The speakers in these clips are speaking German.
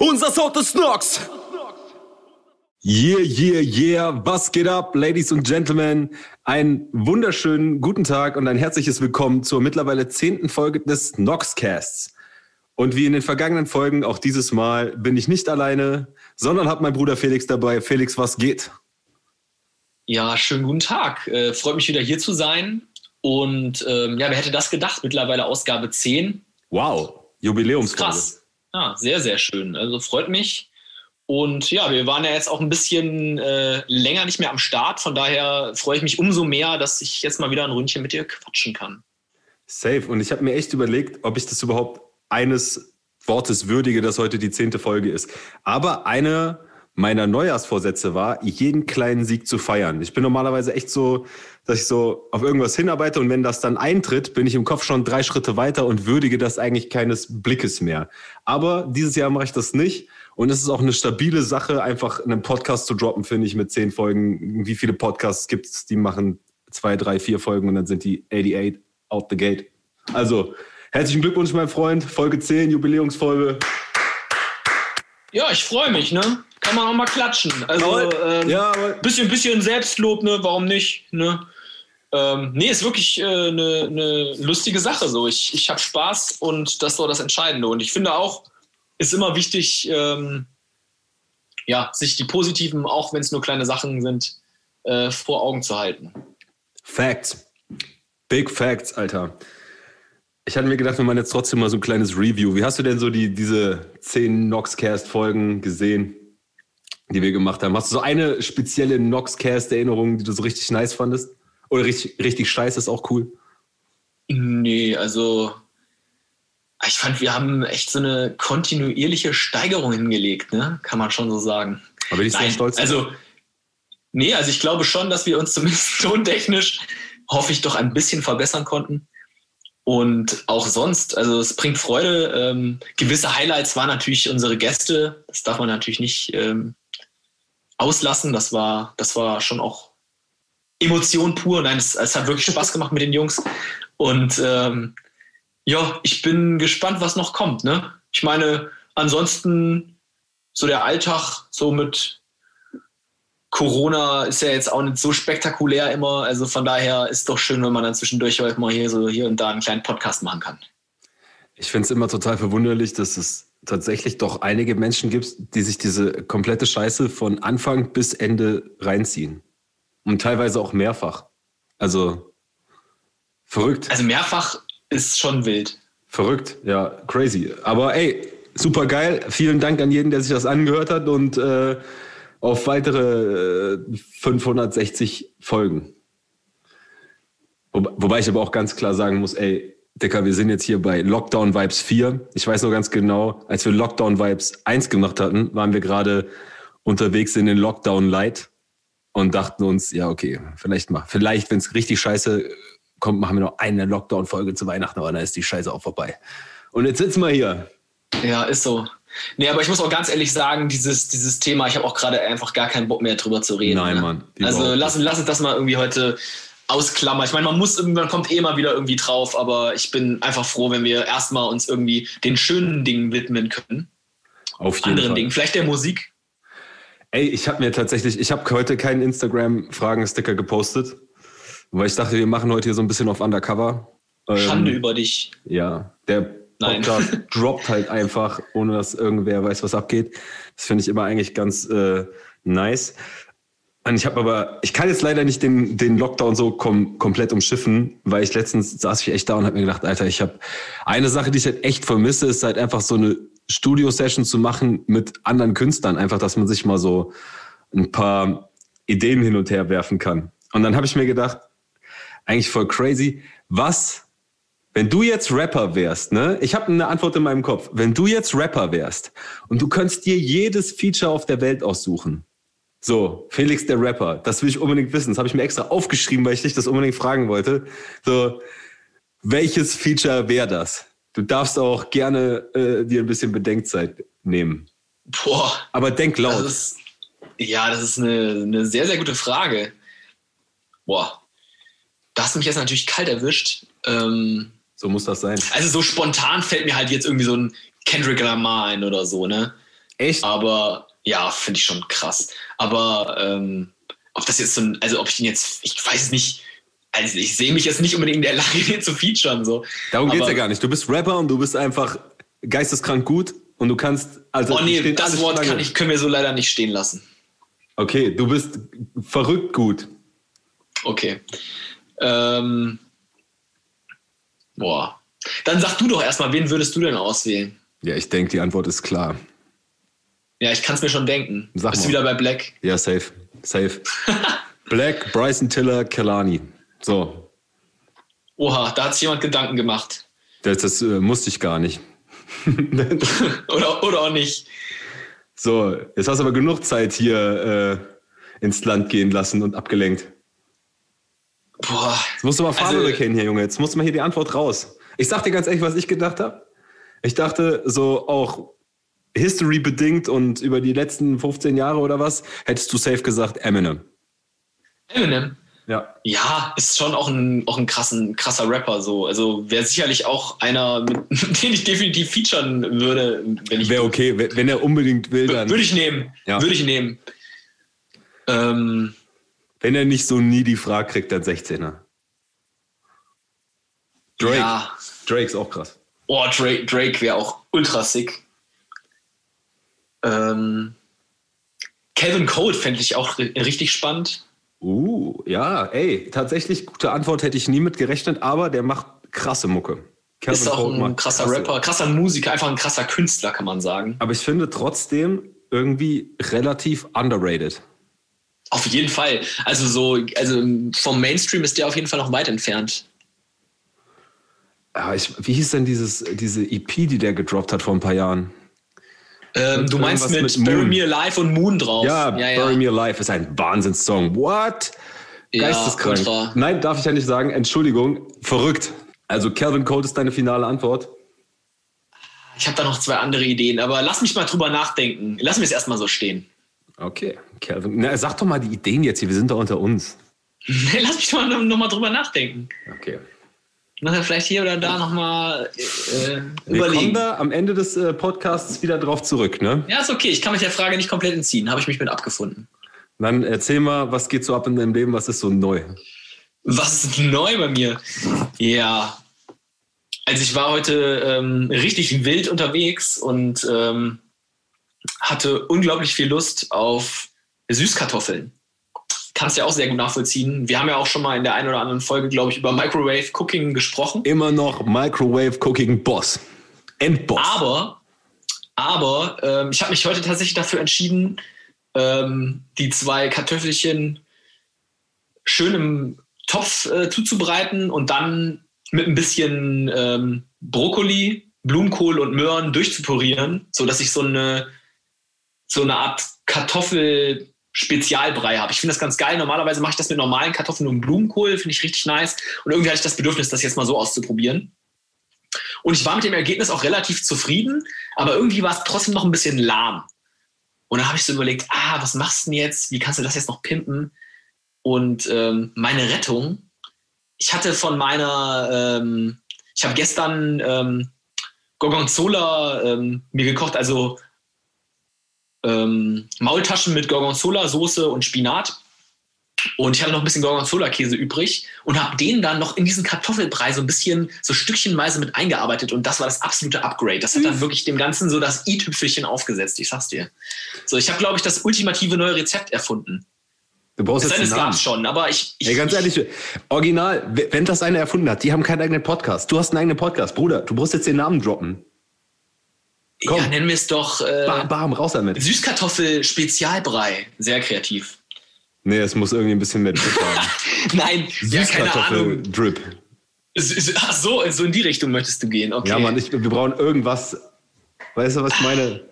Unser Sound ist Nox. Yeah, yeah, yeah. Was geht ab, Ladies und Gentlemen? Einen wunderschönen guten Tag und ein herzliches Willkommen zur mittlerweile zehnten Folge des Noxcasts. Und wie in den vergangenen Folgen, auch dieses Mal bin ich nicht alleine, sondern habe meinen Bruder Felix dabei. Felix, was geht? Ja, schönen guten Tag. Äh, freut mich wieder hier zu sein. Und ähm, ja, wer hätte das gedacht? Mittlerweile Ausgabe 10. Wow, Jubiläumsfolge. Krass. Ja, sehr, sehr schön. Also freut mich. Und ja, wir waren ja jetzt auch ein bisschen äh, länger nicht mehr am Start. Von daher freue ich mich umso mehr, dass ich jetzt mal wieder ein Ründchen mit dir quatschen kann. Safe. Und ich habe mir echt überlegt, ob ich das überhaupt eines Wortes würdige, dass heute die zehnte Folge ist. Aber eine meiner Neujahrsvorsätze war, jeden kleinen Sieg zu feiern. Ich bin normalerweise echt so, dass ich so auf irgendwas hinarbeite und wenn das dann eintritt, bin ich im Kopf schon drei Schritte weiter und würdige das eigentlich keines Blickes mehr. Aber dieses Jahr mache ich das nicht und es ist auch eine stabile Sache, einfach einen Podcast zu droppen, finde ich, mit zehn Folgen. Wie viele Podcasts gibt es, die machen zwei, drei, vier Folgen und dann sind die 88 out the gate. Also, herzlichen Glückwunsch, mein Freund. Folge 10, Jubiläumsfolge. Ja, ich freue mich, ne? Kann man auch mal klatschen. Also, ähm, ja, bisschen, bisschen Selbstlob, ne? Warum nicht, ne? Ähm, nee, ist wirklich eine äh, ne, ne lustige Sache. So. Ich, ich habe Spaß und das ist so das Entscheidende. Und ich finde auch, ist immer wichtig, ähm, ja, sich die positiven, auch wenn es nur kleine Sachen sind, äh, vor Augen zu halten. Facts. Big Facts, Alter. Ich hatte mir gedacht, wir machen jetzt trotzdem mal so ein kleines Review. Wie hast du denn so die, diese zehn Noxcast-Folgen gesehen, die wir gemacht haben? Hast du so eine spezielle Noxcast-Erinnerung, die du so richtig nice fandest? Oder richtig, richtig scheiße ist auch cool? Nee, also ich fand, wir haben echt so eine kontinuierliche Steigerung hingelegt, ne? Kann man schon so sagen. Aber bin ich sehr stolz. Also, nee, also ich glaube schon, dass wir uns zumindest tontechnisch, hoffe ich, doch ein bisschen verbessern konnten. Und auch sonst, also es bringt Freude. Ähm, gewisse Highlights waren natürlich unsere Gäste. Das darf man natürlich nicht ähm, auslassen. Das war, das war schon auch Emotion pur. Nein, es, es, hat wirklich Spaß gemacht mit den Jungs. Und ähm, ja, ich bin gespannt, was noch kommt. Ne? Ich meine, ansonsten so der Alltag so mit Corona ist ja jetzt auch nicht so spektakulär immer. Also von daher ist doch schön, wenn man dann zwischendurch auch mal hier so hier und da einen kleinen Podcast machen kann. Ich finde es immer total verwunderlich, dass es tatsächlich doch einige Menschen gibt, die sich diese komplette Scheiße von Anfang bis Ende reinziehen. Und teilweise auch mehrfach. Also verrückt. Also mehrfach ist schon wild. Verrückt, ja, crazy. Aber ey, super geil. Vielen Dank an jeden, der sich das angehört hat und äh, auf weitere äh, 560 Folgen. Wo, wobei ich aber auch ganz klar sagen muss, ey, Dicker, wir sind jetzt hier bei Lockdown Vibes 4. Ich weiß noch ganz genau, als wir Lockdown Vibes 1 gemacht hatten, waren wir gerade unterwegs in den Lockdown Light und dachten uns, ja, okay, vielleicht mal, vielleicht, wenn es richtig scheiße kommt, machen wir noch eine Lockdown-Folge zu Weihnachten, aber dann ist die Scheiße auch vorbei. Und jetzt sitzen wir hier. Ja, ist so. Nee, aber ich muss auch ganz ehrlich sagen, dieses, dieses Thema, ich habe auch gerade einfach gar keinen Bock mehr drüber zu reden. Nein, ne? Mann. Also lass, lass uns das mal irgendwie heute ausklammern. Ich meine, man muss irgendwann kommt eh mal wieder irgendwie drauf, aber ich bin einfach froh, wenn wir erstmal uns irgendwie den schönen Dingen widmen können. Auf jeden Anderen Fall. Dingen. Vielleicht der Musik. Ey, ich habe mir tatsächlich, ich habe heute keinen Instagram-Fragen-Sticker gepostet, weil ich dachte, wir machen heute hier so ein bisschen auf Undercover. Schande ähm, über dich. Ja, der Podcast droppt halt einfach, ohne dass irgendwer weiß, was abgeht. Das finde ich immer eigentlich ganz äh, nice. Und ich habe aber, ich kann jetzt leider nicht den, den Lockdown so kom komplett umschiffen, weil ich letztens saß ich echt da und habe mir gedacht, Alter, ich habe eine Sache, die ich halt echt vermisse, ist halt einfach so eine Studio-Session zu machen mit anderen Künstlern. Einfach, dass man sich mal so ein paar Ideen hin und her werfen kann. Und dann habe ich mir gedacht, eigentlich voll crazy, was, wenn du jetzt Rapper wärst, ne? Ich habe eine Antwort in meinem Kopf. Wenn du jetzt Rapper wärst und du könntest dir jedes Feature auf der Welt aussuchen. So, Felix der Rapper, das will ich unbedingt wissen. Das habe ich mir extra aufgeschrieben, weil ich dich das unbedingt fragen wollte. So, welches Feature wäre das? Du darfst auch gerne äh, dir ein bisschen Bedenkzeit nehmen. Boah. Aber denk laut. Das ist, ja, das ist eine, eine sehr, sehr gute Frage. Boah. Da hast du mich jetzt natürlich kalt erwischt. Ähm, so muss das sein. Also so spontan fällt mir halt jetzt irgendwie so ein Kendrick Lamar ein oder so, ne? Echt? Aber ja, finde ich schon krass. Aber ähm, ob das jetzt so ein, also ob ich ihn jetzt, ich weiß nicht, also ich sehe mich jetzt nicht unbedingt in der Lage, den zu featuren. So. Darum geht es ja gar nicht. Du bist Rapper und du bist einfach geisteskrank gut und du kannst. Also oh nee, das Wort kann ich, können wir so leider nicht stehen lassen. Okay, du bist verrückt gut. Okay. Ähm, boah. Dann sag du doch erstmal, wen würdest du denn auswählen? Ja, ich denke, die Antwort ist klar. Ja, ich kann es mir schon denken. Sag Bist mal. du wieder bei Black? Ja, safe. Safe. Black, Bryson Tiller, Kelani. So. Oha, da hat sich jemand Gedanken gemacht. Das, das äh, musste ich gar nicht. oder, oder auch nicht. So, jetzt hast du aber genug Zeit hier äh, ins Land gehen lassen und abgelenkt. Boah. Jetzt musst du mal Farbe also, bekennen hier, Junge. Jetzt musst du mal hier die Antwort raus. Ich sag dir ganz ehrlich, was ich gedacht habe. Ich dachte, so auch History bedingt und über die letzten 15 Jahre oder was, hättest du safe gesagt Eminem. Eminem? Ja. Ja, ist schon auch ein, auch ein krassen, krasser Rapper. So. Also wäre sicherlich auch einer, mit, den ich definitiv featuren würde, wenn ich. Wäre okay, wenn er unbedingt will, dann. Würde ich nehmen. Ja. Würde ich nehmen. Ähm, wenn er nicht so nie die Frage kriegt, dann 16er. Drake. Ja. Drake ist auch krass. Oh, Drake, Drake wäre auch ultra sick. Ähm, Kevin Cole fände ich auch richtig spannend. Uh, ja, ey, tatsächlich gute Antwort hätte ich nie mit gerechnet, aber der macht krasse Mucke. Kevin ist auch ein krasser krasse. Rapper, krasser Musiker, einfach ein krasser Künstler, kann man sagen. Aber ich finde trotzdem irgendwie relativ underrated. Auf jeden Fall. Also so, also vom Mainstream ist der auf jeden Fall noch weit entfernt. Ja, ich, wie hieß denn dieses, diese EP, die der gedroppt hat vor ein paar Jahren? Ähm, du meinst mit, mit Bury Me Alive und Moon drauf. Ja, ja, ja. Bury Me Alive ist ein Wahnsinnssong. What? Geisteskrank. Ja, Nein, darf ich ja nicht sagen. Entschuldigung. Verrückt. Also Calvin Code ist deine finale Antwort. Ich habe da noch zwei andere Ideen, aber lass mich mal drüber nachdenken. Lass mich es erstmal so stehen. Okay, Calvin. Na, sag doch mal die Ideen jetzt hier. Wir sind da unter uns. lass mich doch mal drüber nachdenken. Okay nachher vielleicht hier oder da nochmal äh, überlegen. Wir kommen da am Ende des äh, Podcasts wieder drauf zurück, ne? Ja, ist okay. Ich kann mich der Frage nicht komplett entziehen. Habe ich mich mit abgefunden. Dann erzähl mal, was geht so ab in deinem Leben? Was ist so neu? Was ist neu bei mir? Ja. Also ich war heute ähm, richtig wild unterwegs und ähm, hatte unglaublich viel Lust auf Süßkartoffeln kannst ja auch sehr gut nachvollziehen. Wir haben ja auch schon mal in der einen oder anderen Folge, glaube ich, über Microwave Cooking gesprochen. Immer noch Microwave Cooking Boss. Endboss. Aber, aber ähm, ich habe mich heute tatsächlich dafür entschieden, ähm, die zwei Kartoffelchen schön im Topf äh, zuzubereiten und dann mit ein bisschen ähm, Brokkoli, Blumenkohl und Möhren durchzupurieren, sodass ich so eine, so eine Art Kartoffel Spezialbrei habe. Ich finde das ganz geil. Normalerweise mache ich das mit normalen Kartoffeln und Blumenkohl, finde ich richtig nice. Und irgendwie hatte ich das Bedürfnis, das jetzt mal so auszuprobieren. Und ich war mit dem Ergebnis auch relativ zufrieden, aber irgendwie war es trotzdem noch ein bisschen lahm. Und dann habe ich so überlegt, ah, was machst du denn jetzt? Wie kannst du das jetzt noch pimpen? Und ähm, meine Rettung, ich hatte von meiner, ähm, ich habe gestern ähm, Gorgonzola ähm, mir gekocht, also ähm, Maultaschen mit Gorgonzola-Soße und Spinat. Und ich hatte noch ein bisschen Gorgonzola-Käse übrig und habe den dann noch in diesen Kartoffelbrei so ein bisschen, so stückchenweise mit eingearbeitet. Und das war das absolute Upgrade. Das hat dann wirklich dem Ganzen so das i-Tüpfelchen aufgesetzt, ich sag's dir. So, ich habe, glaube ich, das ultimative neue Rezept erfunden. Du brauchst es jetzt gab schon, aber ich. ich Ey, ganz ehrlich, original, wenn das einer erfunden hat, die haben keinen eigenen Podcast. Du hast einen eigenen Podcast, Bruder. Du brauchst jetzt den Namen droppen. Komm. Ja, nennen wir es doch äh, bam, bam, raus damit. Süßkartoffel-Spezialbrei. Sehr kreativ. Nee, es muss irgendwie ein bisschen mehr Drip haben. Nein, ja, keine Ahnung. Drip. Ach so, so in die Richtung möchtest du gehen. Okay. Ja, Mann, ich, wir brauchen irgendwas. Weißt du, was ich meine?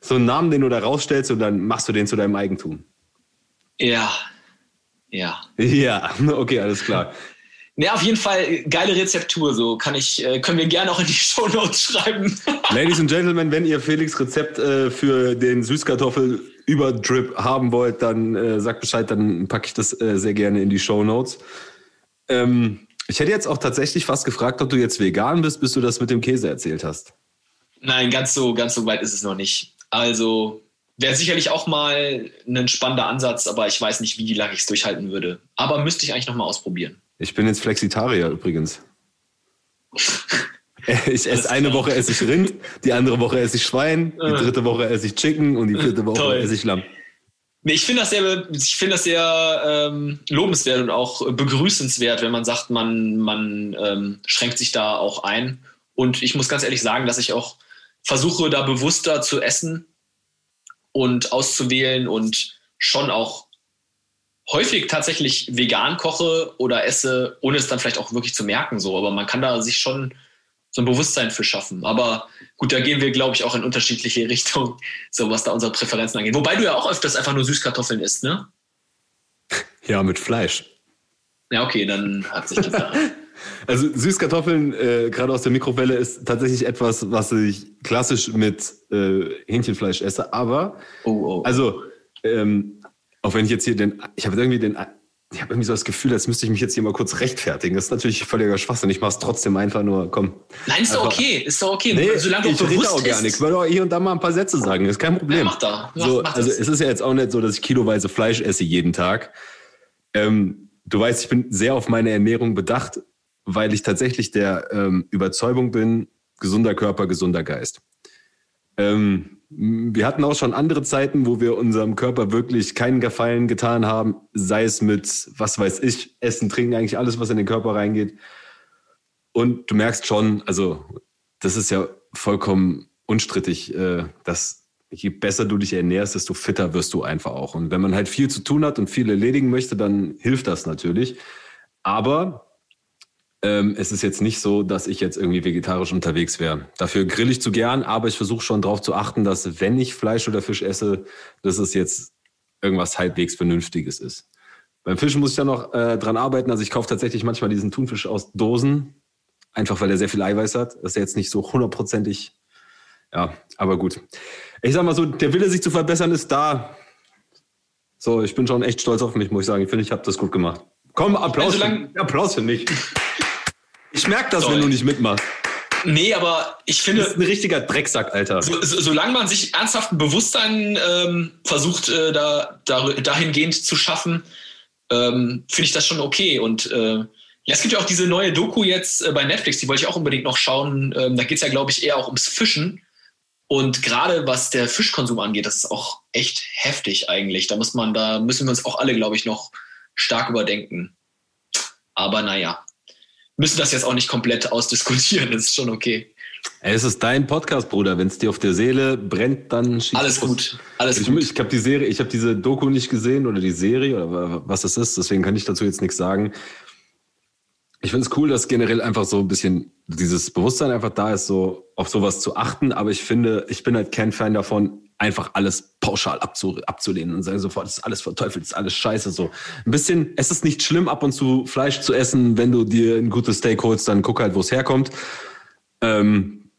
So einen Namen, den du da rausstellst und dann machst du den zu deinem Eigentum. Ja. Ja. Ja, okay, alles klar. Ne, auf jeden Fall geile Rezeptur. So kann ich, äh, können wir gerne auch in die Show Notes schreiben. Ladies and Gentlemen, wenn ihr Felix Rezept äh, für den Süßkartoffel über Drip haben wollt, dann äh, sagt Bescheid, dann packe ich das äh, sehr gerne in die Show Notes. Ähm, ich hätte jetzt auch tatsächlich fast gefragt, ob du jetzt vegan bist, bis du das mit dem Käse erzählt hast. Nein, ganz so, ganz so weit ist es noch nicht. Also wäre sicherlich auch mal ein spannender Ansatz, aber ich weiß nicht, wie lange ich es durchhalten würde. Aber müsste ich eigentlich nochmal ausprobieren. Ich bin jetzt Flexitarier übrigens. Ich esse eine Woche esse ich Rind, die andere Woche esse ich Schwein, die dritte Woche esse ich Chicken und die vierte Woche Toll. esse ich Lamm. Nee, ich finde das sehr, ich finde das sehr ähm, lobenswert und auch begrüßenswert, wenn man sagt, man, man ähm, schränkt sich da auch ein. Und ich muss ganz ehrlich sagen, dass ich auch versuche, da bewusster zu essen und auszuwählen und schon auch häufig tatsächlich vegan koche oder esse, ohne es dann vielleicht auch wirklich zu merken. So, aber man kann da sich schon so ein Bewusstsein für schaffen. Aber gut, da gehen wir, glaube ich, auch in unterschiedliche Richtungen, so was da unsere Präferenzen angeht. Wobei du ja auch öfters einfach nur Süßkartoffeln isst, ne? Ja, mit Fleisch. Ja, okay, dann hat sich das. also Süßkartoffeln, äh, gerade aus der Mikrowelle, ist tatsächlich etwas, was ich klassisch mit äh, Hähnchenfleisch esse. Aber, oh, oh. also, ähm, auch wenn ich jetzt hier den, ich habe irgendwie den ich habe irgendwie so das Gefühl, als müsste ich mich jetzt hier mal kurz rechtfertigen. Das ist natürlich völliger Schwachsinn. Ich mache es trotzdem einfach nur, komm. Nein, ist doch okay. Ist doch okay. Nee, Solange ich rede auch gar nicht. Ich wollte auch hier und da mal ein paar Sätze sagen. Ist kein Problem. Ja, mach da. Mach, so, mach also es ist ja jetzt auch nicht so, dass ich kiloweise Fleisch esse jeden Tag. Ähm, du weißt, ich bin sehr auf meine Ernährung bedacht, weil ich tatsächlich der ähm, Überzeugung bin, gesunder Körper, gesunder Geist. Ähm, wir hatten auch schon andere Zeiten, wo wir unserem Körper wirklich keinen Gefallen getan haben, sei es mit, was weiß ich, Essen, Trinken, eigentlich alles, was in den Körper reingeht. Und du merkst schon, also das ist ja vollkommen unstrittig, äh, dass je besser du dich ernährst, desto fitter wirst du einfach auch. Und wenn man halt viel zu tun hat und viel erledigen möchte, dann hilft das natürlich. Aber ähm, es ist jetzt nicht so, dass ich jetzt irgendwie vegetarisch unterwegs wäre. Dafür grill ich zu gern, aber ich versuche schon darauf zu achten, dass wenn ich Fleisch oder Fisch esse, dass es jetzt irgendwas halbwegs Vernünftiges ist. Beim Fischen muss ich ja noch äh, dran arbeiten. Also ich kaufe tatsächlich manchmal diesen Thunfisch aus Dosen, einfach weil er sehr viel Eiweiß hat. Das ist jetzt nicht so hundertprozentig. Ja, aber gut. Ich sag mal so, der Wille, sich zu verbessern, ist da. So, ich bin schon echt stolz auf mich, muss ich sagen. Ich finde, ich habe das gut gemacht. Komm, Applaus, also für, Applaus für mich. Ich merke das, Sorry. wenn du nicht mitmachst. Nee, aber ich finde. Das ist ein richtiger Drecksack, Alter. So, so, solange man sich ernsthaft ein Bewusstsein ähm, versucht, äh, da, da, dahingehend zu schaffen, ähm, finde ich das schon okay. Und äh, ja, es gibt ja auch diese neue Doku jetzt äh, bei Netflix, die wollte ich auch unbedingt noch schauen. Ähm, da geht es ja, glaube ich, eher auch ums Fischen. Und gerade was der Fischkonsum angeht, das ist auch echt heftig eigentlich. Da muss man, da müssen wir uns auch alle, glaube ich, noch stark überdenken. Aber naja, müssen das jetzt auch nicht komplett ausdiskutieren. Das ist schon okay. Es ist dein Podcast, Bruder. Wenn es dir auf der Seele brennt, dann schießt Alles gut. Alles ich, gut. Ich habe die Serie, ich habe diese Doku nicht gesehen oder die Serie oder was das ist. Deswegen kann ich dazu jetzt nichts sagen. Ich finde es cool, dass generell einfach so ein bisschen dieses Bewusstsein einfach da ist, so auf sowas zu achten. Aber ich finde, ich bin halt kein Fan davon, einfach alles pauschal abzu, abzulehnen und sagen sofort, das ist alles verteufelt, das ist alles scheiße. So ein bisschen, es ist nicht schlimm, ab und zu Fleisch zu essen, wenn du dir ein gutes Steak holst, dann guck halt, wo es herkommt. Ähm,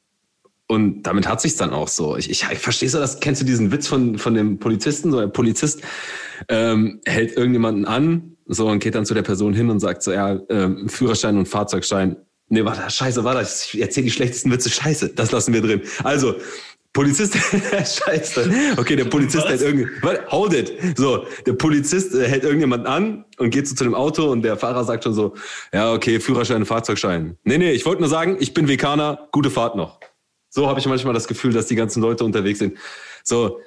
und damit hat sich's dann auch so. Ich, ich, ich verstehe so, das kennst du diesen Witz von, von dem Polizisten? So ein Polizist ähm, hält irgendjemanden an, so und geht dann zu der Person hin und sagt so, ja, ähm, Führerschein und Fahrzeugschein. Nee, warte, scheiße, warte, ich erzähle die schlechtesten Witze, scheiße, das lassen wir drin. Also, Polizist, scheiße. Okay, der Polizist Was? hält irgendwie, hold it. So, der Polizist äh, hält irgendjemanden an und geht so zu dem Auto und der Fahrer sagt schon so, ja, okay, Führerschein, Fahrzeugschein. Nee, nee, ich wollte nur sagen, ich bin Vekaner, gute Fahrt noch. So habe ich manchmal das Gefühl, dass die ganzen Leute unterwegs sind. So,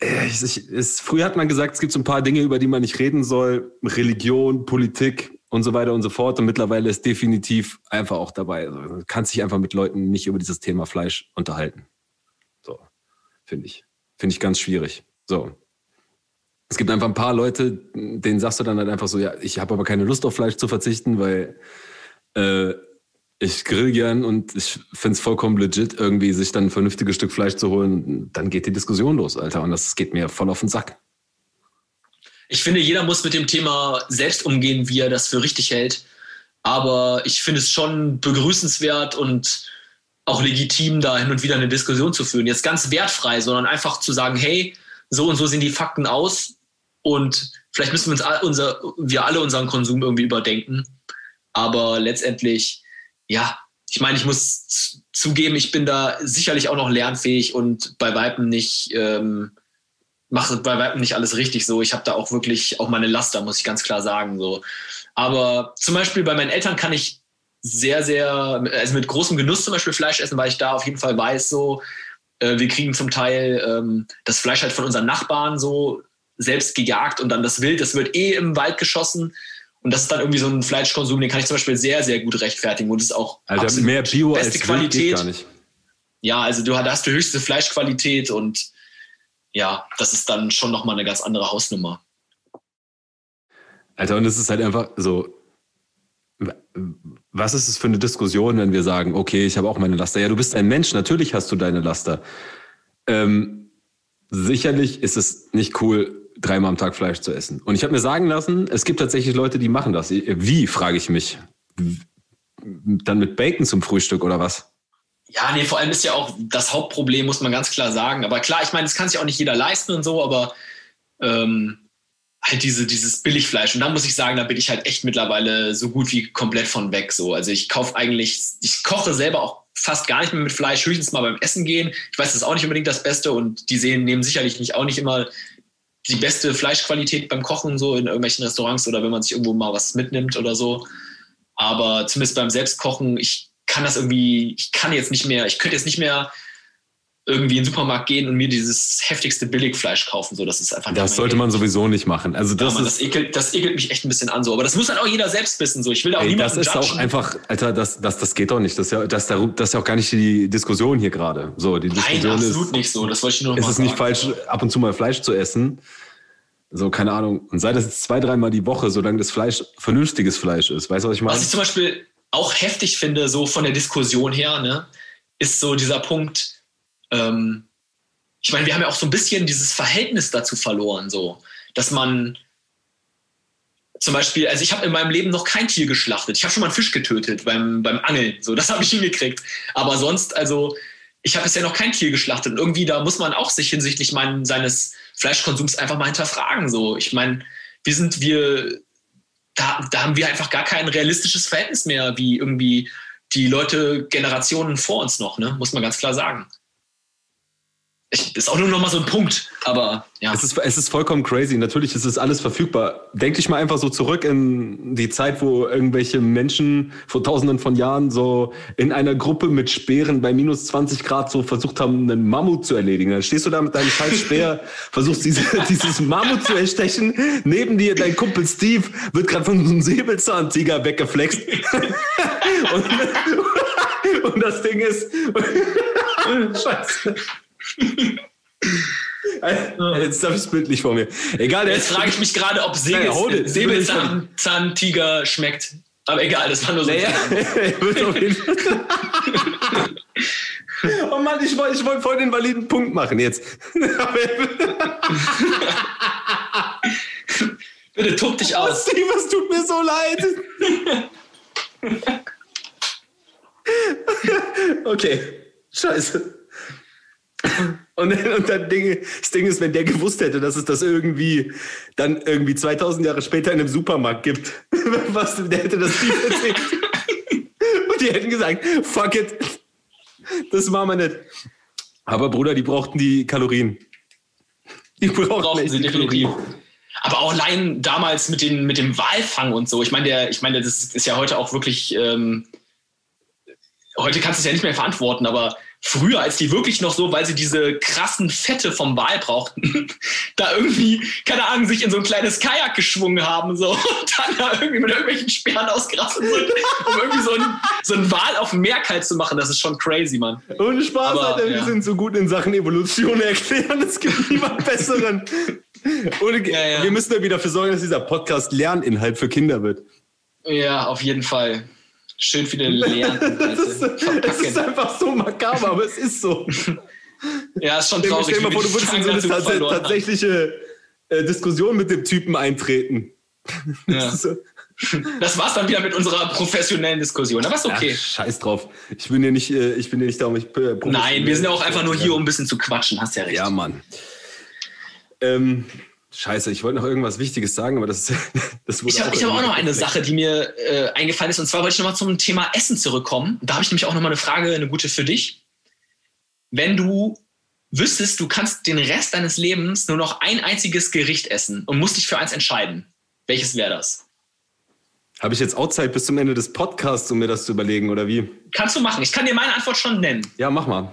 äh, ich, ich, es, früher hat man gesagt, es gibt so ein paar Dinge, über die man nicht reden soll. Religion, Politik und so weiter und so fort. Und mittlerweile ist definitiv einfach auch dabei. Also, du kannst dich einfach mit Leuten nicht über dieses Thema Fleisch unterhalten. Finde ich. Finde ich ganz schwierig. So. Es gibt einfach ein paar Leute, denen sagst du dann halt einfach so, ja, ich habe aber keine Lust auf Fleisch zu verzichten, weil äh, ich grill gern und ich finde es vollkommen legit, irgendwie sich dann ein vernünftiges Stück Fleisch zu holen. Dann geht die Diskussion los, Alter. Und das geht mir voll auf den Sack. Ich finde, jeder muss mit dem Thema selbst umgehen, wie er das für richtig hält. Aber ich finde es schon begrüßenswert und auch legitim, da hin und wieder eine Diskussion zu führen. Jetzt ganz wertfrei, sondern einfach zu sagen, hey, so und so sehen die Fakten aus und vielleicht müssen wir uns all, unser, wir alle unseren Konsum irgendwie überdenken. Aber letztendlich, ja, ich meine, ich muss zugeben, ich bin da sicherlich auch noch lernfähig und bei Weitem nicht, ähm, mache bei Weitem nicht alles richtig so. Ich habe da auch wirklich auch meine Laster, muss ich ganz klar sagen. So. Aber zum Beispiel bei meinen Eltern kann ich sehr, sehr, also mit großem Genuss zum Beispiel Fleisch essen, weil ich da auf jeden Fall weiß, so, äh, wir kriegen zum Teil ähm, das Fleisch halt von unseren Nachbarn so selbst gejagt und dann das Wild, das wird eh im Wald geschossen. Und das ist dann irgendwie so ein Fleischkonsum, den kann ich zum Beispiel sehr, sehr gut rechtfertigen. Und das ist auch also mehr Bio beste als Qualität. gar nicht. Ja, also du hast die höchste Fleischqualität und ja, das ist dann schon nochmal eine ganz andere Hausnummer. Alter, und es ist halt einfach so, was ist es für eine Diskussion, wenn wir sagen, okay, ich habe auch meine Laster? Ja, du bist ein Mensch, natürlich hast du deine Laster. Ähm, sicherlich ist es nicht cool, dreimal am Tag Fleisch zu essen. Und ich habe mir sagen lassen, es gibt tatsächlich Leute, die machen das. Wie, frage ich mich. Dann mit Bacon zum Frühstück oder was? Ja, nee, vor allem ist ja auch das Hauptproblem, muss man ganz klar sagen. Aber klar, ich meine, das kann sich auch nicht jeder leisten und so, aber ähm, halt diese, dieses Billigfleisch. Und da muss ich sagen, da bin ich halt echt mittlerweile so gut wie komplett von weg. So. Also ich kaufe eigentlich, ich koche selber auch fast gar nicht mehr mit Fleisch, höchstens mal beim Essen gehen. Ich weiß, das ist auch nicht unbedingt das Beste und die sehen, nehmen sicherlich nicht auch nicht immer die beste Fleischqualität beim Kochen, so in irgendwelchen Restaurants oder wenn man sich irgendwo mal was mitnimmt oder so. Aber zumindest beim Selbstkochen, ich kann das irgendwie, ich kann jetzt nicht mehr, ich könnte jetzt nicht mehr irgendwie in den Supermarkt gehen und mir dieses heftigste Billigfleisch kaufen. So, das ist einfach Das sollte man sowieso nicht machen. Also das, ja, Mann, das, ekelt, das ekelt mich echt ein bisschen an. So. Aber das muss dann auch jeder selbst wissen. So. Ich will da auch Ey, Das ist judgen. auch einfach, Alter, das, das, das geht doch nicht. Das ist, ja, das, das ist ja auch gar nicht die Diskussion hier gerade. So, die Diskussion Nein, absolut ist, nicht so. Das wollte ich nur noch Es ist nicht falsch, ab und zu mal Fleisch zu essen. So, keine Ahnung. Und sei das jetzt zwei, dreimal die Woche, solange das Fleisch vernünftiges Fleisch ist. Weißt du, was ich meine? Was ich zum Beispiel auch heftig finde, so von der Diskussion her, ne, ist so dieser Punkt, ähm, ich meine, wir haben ja auch so ein bisschen dieses Verhältnis dazu verloren, so, dass man zum Beispiel, also ich habe in meinem Leben noch kein Tier geschlachtet. Ich habe schon mal einen Fisch getötet beim, beim Angeln, so, das habe ich hingekriegt. Aber sonst, also, ich habe bisher noch kein Tier geschlachtet. Und irgendwie, da muss man auch sich hinsichtlich mein, seines Fleischkonsums einfach mal hinterfragen, so. Ich meine, wir sind, wir, da, da haben wir einfach gar kein realistisches Verhältnis mehr, wie irgendwie die Leute Generationen vor uns noch, ne? muss man ganz klar sagen ich, ist auch nur noch mal so ein Punkt, aber ja. Es ist, es ist vollkommen crazy. Natürlich ist es alles verfügbar. Denk dich mal einfach so zurück in die Zeit, wo irgendwelche Menschen vor tausenden von Jahren so in einer Gruppe mit Speeren bei minus 20 Grad so versucht haben, einen Mammut zu erledigen. Dann stehst du da mit deinem scheiß Speer, versuchst diese, dieses Mammut zu erstechen. Neben dir dein Kumpel Steve wird gerade von so einem Säbelzahntiger weggeflext. und, und das Ding ist... Scheiße. Jetzt habe ich es bildlich vor mir. Egal, Jetzt frage ich mich gerade, ob Säbelzahntiger schmeckt. Aber egal, das war nur so. Naja, wird auf jeden Fall. oh Mann, ich wollte ich wollt voll den validen Punkt machen jetzt. Bitte tob dich aus. Steve, es tut mir so leid. okay, scheiße. Und, und dann Ding, das Ding ist, wenn der gewusst hätte, dass es das irgendwie dann irgendwie 2000 Jahre später in einem Supermarkt gibt, was, der hätte das nie erzählt. Und die hätten gesagt, fuck it, das machen wir nicht. Aber Bruder, die brauchten die Kalorien. Die brauchten, brauchten sie definitiv. Aber auch allein damals mit, den, mit dem Walfang und so. Ich meine, der, ich meine, das ist ja heute auch wirklich. Ähm, heute kannst du es ja nicht mehr verantworten, aber früher, als die wirklich noch so, weil sie diese krassen Fette vom Wal brauchten, da irgendwie, keine Ahnung, sich in so ein kleines Kajak geschwungen haben so, und dann da irgendwie mit irgendwelchen Sperren ausgerastet sind, um irgendwie so ein, so ein Wal auf dem Meer kalt zu machen. Das ist schon crazy, Mann. Ohne Spaß, Aber, Alter, ja. wir sind so gut in Sachen Evolution erklären. Es gibt niemand Besseren. Ohne, ja, ja. Wir müssen ja wieder dafür sorgen, dass dieser Podcast Lerninhalt für Kinder wird. Ja, auf jeden Fall schön viele Lehren. es, ist, es ist einfach so makaber, aber es ist so. ja, ist schon traurig. Stell dir mal vor, du würdest in so eine tats tatsächliche äh, Diskussion mit dem Typen eintreten. Ja. Das war's dann wieder mit unserer professionellen Diskussion. Aber ist okay. Ach, scheiß drauf. Ich bin ja nicht, äh, ich bin ja nicht da, um mich äh, Nein, wir sind ja auch einfach nur hier, um ein bisschen zu quatschen. Hast ja recht. Ja, Mann. Ähm, Scheiße, ich wollte noch irgendwas Wichtiges sagen, aber das, das wurde Ich habe hab auch noch eine Sache, die mir äh, eingefallen ist. Und zwar wollte ich nochmal zum Thema Essen zurückkommen. Da habe ich nämlich auch nochmal eine Frage, eine gute für dich. Wenn du wüsstest, du kannst den Rest deines Lebens nur noch ein einziges Gericht essen und musst dich für eins entscheiden, welches wäre das? Habe ich jetzt Outside bis zum Ende des Podcasts, um mir das zu überlegen, oder wie? Kannst du machen. Ich kann dir meine Antwort schon nennen. Ja, mach mal.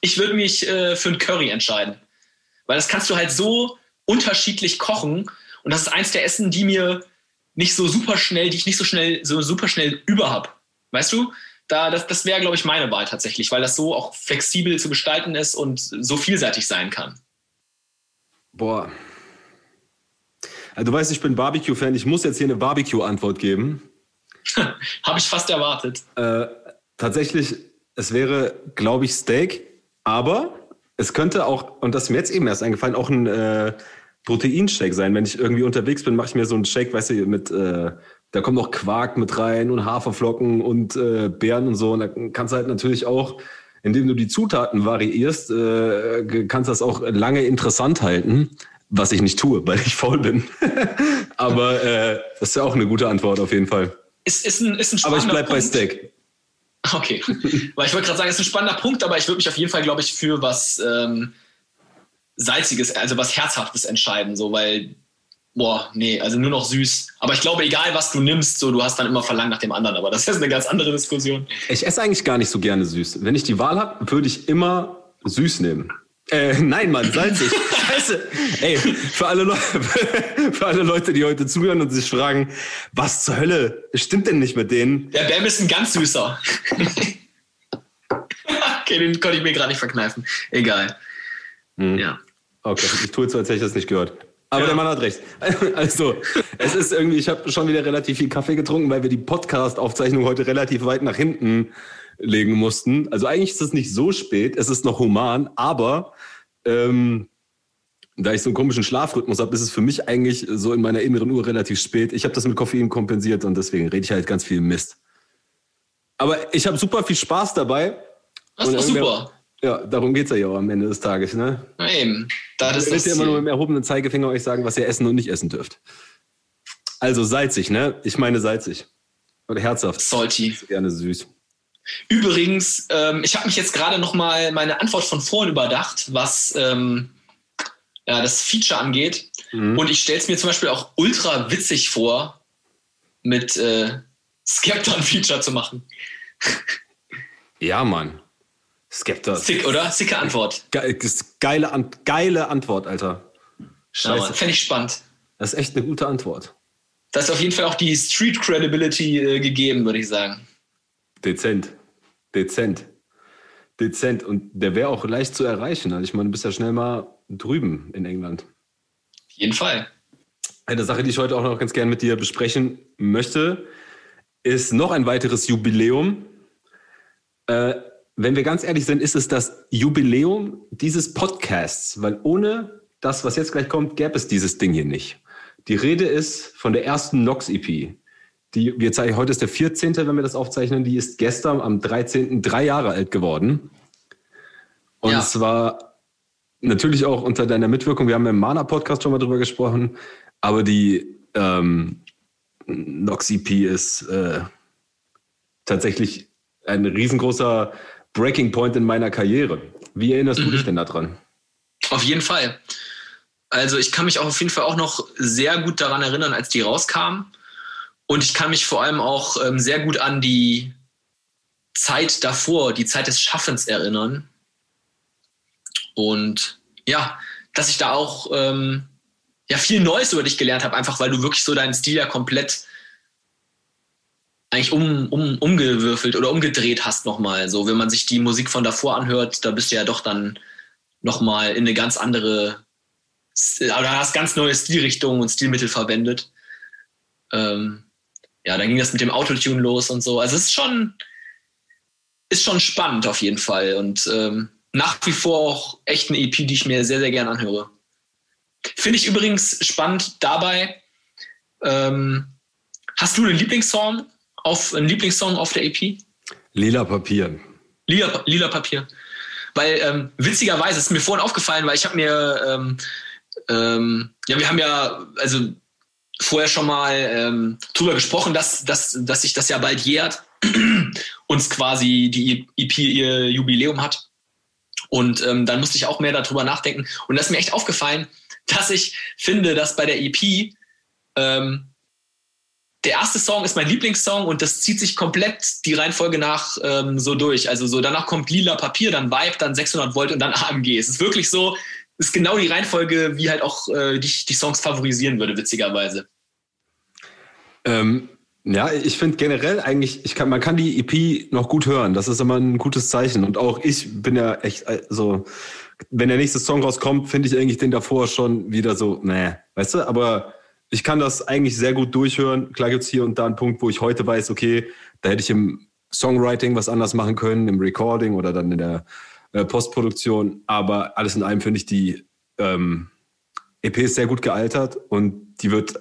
Ich würde mich äh, für ein Curry entscheiden. Weil das kannst du halt so unterschiedlich kochen. Und das ist eins der Essen, die mir nicht so super schnell, die ich nicht so schnell, so super schnell über habe. Weißt du? Da, das das wäre, glaube ich, meine Wahl tatsächlich, weil das so auch flexibel zu gestalten ist und so vielseitig sein kann. Boah. Also, du weißt, ich bin Barbecue-Fan. Ich muss jetzt hier eine Barbecue-Antwort geben. Habe ich fast erwartet. Äh, tatsächlich, es wäre, glaube ich, Steak, aber es könnte auch, und das ist mir jetzt eben erst eingefallen, auch ein äh, Proteinshake sein. Wenn ich irgendwie unterwegs bin, mache ich mir so einen Shake, weißt du, mit, äh, da kommt noch Quark mit rein und Haferflocken und äh, Beeren und so. Und da kannst du halt natürlich auch, indem du die Zutaten variierst, äh, kannst das auch lange interessant halten. Was ich nicht tue, weil ich faul bin. Aber äh, das ist ja auch eine gute Antwort auf jeden Fall. Ist, ist ein, ist ein Aber ich bleib Punkt. bei Steak. Okay. Weil ich wollte gerade sagen, es ist ein spannender Punkt, aber ich würde mich auf jeden Fall, glaube ich, für was ähm, Salziges, also was Herzhaftes entscheiden, so, weil, boah, nee, also nur noch süß. Aber ich glaube, egal was du nimmst, so, du hast dann immer Verlangen nach dem anderen, aber das ist eine ganz andere Diskussion. Ich esse eigentlich gar nicht so gerne süß. Wenn ich die Wahl habe, würde ich immer süß nehmen. Äh, nein, Mann, salzig. Scheiße. Ey, für alle, Leute, für alle Leute, die heute zuhören und sich fragen, was zur Hölle stimmt denn nicht mit denen? Der Bam ist ein ganz süßer. okay, den konnte ich mir gerade nicht verkneifen. Egal. Hm. Ja. Okay, ich tue jetzt, als hätte ich das nicht gehört. Aber ja. der Mann hat recht. Also, es ist irgendwie, ich habe schon wieder relativ viel Kaffee getrunken, weil wir die Podcast-Aufzeichnung heute relativ weit nach hinten legen mussten. Also eigentlich ist es nicht so spät, es ist noch human, aber ähm, da ich so einen komischen Schlafrhythmus habe, ist es für mich eigentlich so in meiner inneren Uhr relativ spät. Ich habe das mit Koffein kompensiert und deswegen rede ich halt ganz viel Mist. Aber ich habe super viel Spaß dabei. Das ist super. Ja, darum geht es ja auch am Ende des Tages, ne? Na eben. Da ist das ja immer nur mit dem erhobenen Zeigefinger euch sagen, was ihr essen und nicht essen dürft. Also salzig, ne? Ich meine salzig. Oder herzhaft. Salty. Gerne süß. Übrigens, ähm, ich habe mich jetzt gerade noch mal meine Antwort von vorhin überdacht, was ähm, ja, das Feature angeht. Mhm. Und ich stelle es mir zum Beispiel auch ultra witzig vor, mit äh, Skepta ein Feature zu machen. Ja, Mann. Skepta. Sick, oder? Sicke Antwort. Ge geile, geile Antwort, Alter. Scheiße. Ja, Fände ich spannend. Das ist echt eine gute Antwort. Das ist auf jeden Fall auch die Street Credibility äh, gegeben, würde ich sagen. Dezent. Dezent. Dezent. Und der wäre auch leicht zu erreichen. Also ich meine, du bist ja schnell mal drüben in England. Auf jeden Fall. Eine Sache, die ich heute auch noch ganz gerne mit dir besprechen möchte, ist noch ein weiteres Jubiläum. Äh, wenn wir ganz ehrlich sind, ist es das Jubiläum dieses Podcasts, weil ohne das, was jetzt gleich kommt, gäbe es dieses Ding hier nicht. Die Rede ist von der ersten Nox-EP. Die, wir zeigen, heute ist der 14., wenn wir das aufzeichnen, die ist gestern am 13. drei Jahre alt geworden. Und ja. zwar natürlich auch unter deiner Mitwirkung. Wir haben im Mana-Podcast schon mal drüber gesprochen, aber die ähm, Nox EP ist äh, tatsächlich ein riesengroßer Breaking Point in meiner Karriere. Wie erinnerst mhm. du dich mhm. denn daran? Auf jeden Fall. Also ich kann mich auch auf jeden Fall auch noch sehr gut daran erinnern, als die rauskam. Und ich kann mich vor allem auch ähm, sehr gut an die Zeit davor, die Zeit des Schaffens erinnern. Und ja, dass ich da auch ähm, ja, viel Neues über dich gelernt habe, einfach weil du wirklich so deinen Stil ja komplett eigentlich um, um, umgewürfelt oder umgedreht hast nochmal. So, wenn man sich die Musik von davor anhört, da bist du ja doch dann nochmal in eine ganz andere, oder hast ganz neue Stilrichtungen und Stilmittel verwendet. Ähm, ja, dann ging das mit dem Autotune los und so. Also es ist schon, ist schon spannend auf jeden Fall und ähm, nach wie vor auch echt eine EP, die ich mir sehr, sehr gern anhöre. Finde ich übrigens spannend dabei. Ähm, hast du einen Lieblingssong auf einen Lieblingssong auf der EP? Lila Papier. Lila, Lila Papier. Weil ähm, witzigerweise ist mir vorhin aufgefallen, weil ich habe mir ähm, ähm, ja, wir haben ja, also vorher schon mal ähm, drüber gesprochen, dass, dass, dass sich das ja bald jährt, uns quasi die EP ihr Jubiläum hat. Und ähm, dann musste ich auch mehr darüber nachdenken. Und das ist mir echt aufgefallen, dass ich finde, dass bei der EP ähm, der erste Song ist mein Lieblingssong und das zieht sich komplett die Reihenfolge nach ähm, so durch. Also so danach kommt lila Papier, dann Vibe, dann 600 Volt und dann AMG. Es ist wirklich so, ist genau die Reihenfolge, wie halt auch äh, die, die Songs favorisieren würde, witzigerweise. Ähm, ja, ich finde generell eigentlich, ich kann, man kann die EP noch gut hören. Das ist immer ein gutes Zeichen. Und auch ich bin ja echt, also, wenn der nächste Song rauskommt, finde ich eigentlich den davor schon wieder so, nee, weißt du, aber ich kann das eigentlich sehr gut durchhören. Klar gibt es hier und da einen Punkt, wo ich heute weiß, okay, da hätte ich im Songwriting was anders machen können, im Recording oder dann in der äh, Postproduktion. Aber alles in allem finde ich die ähm, EP ist sehr gut gealtert und die wird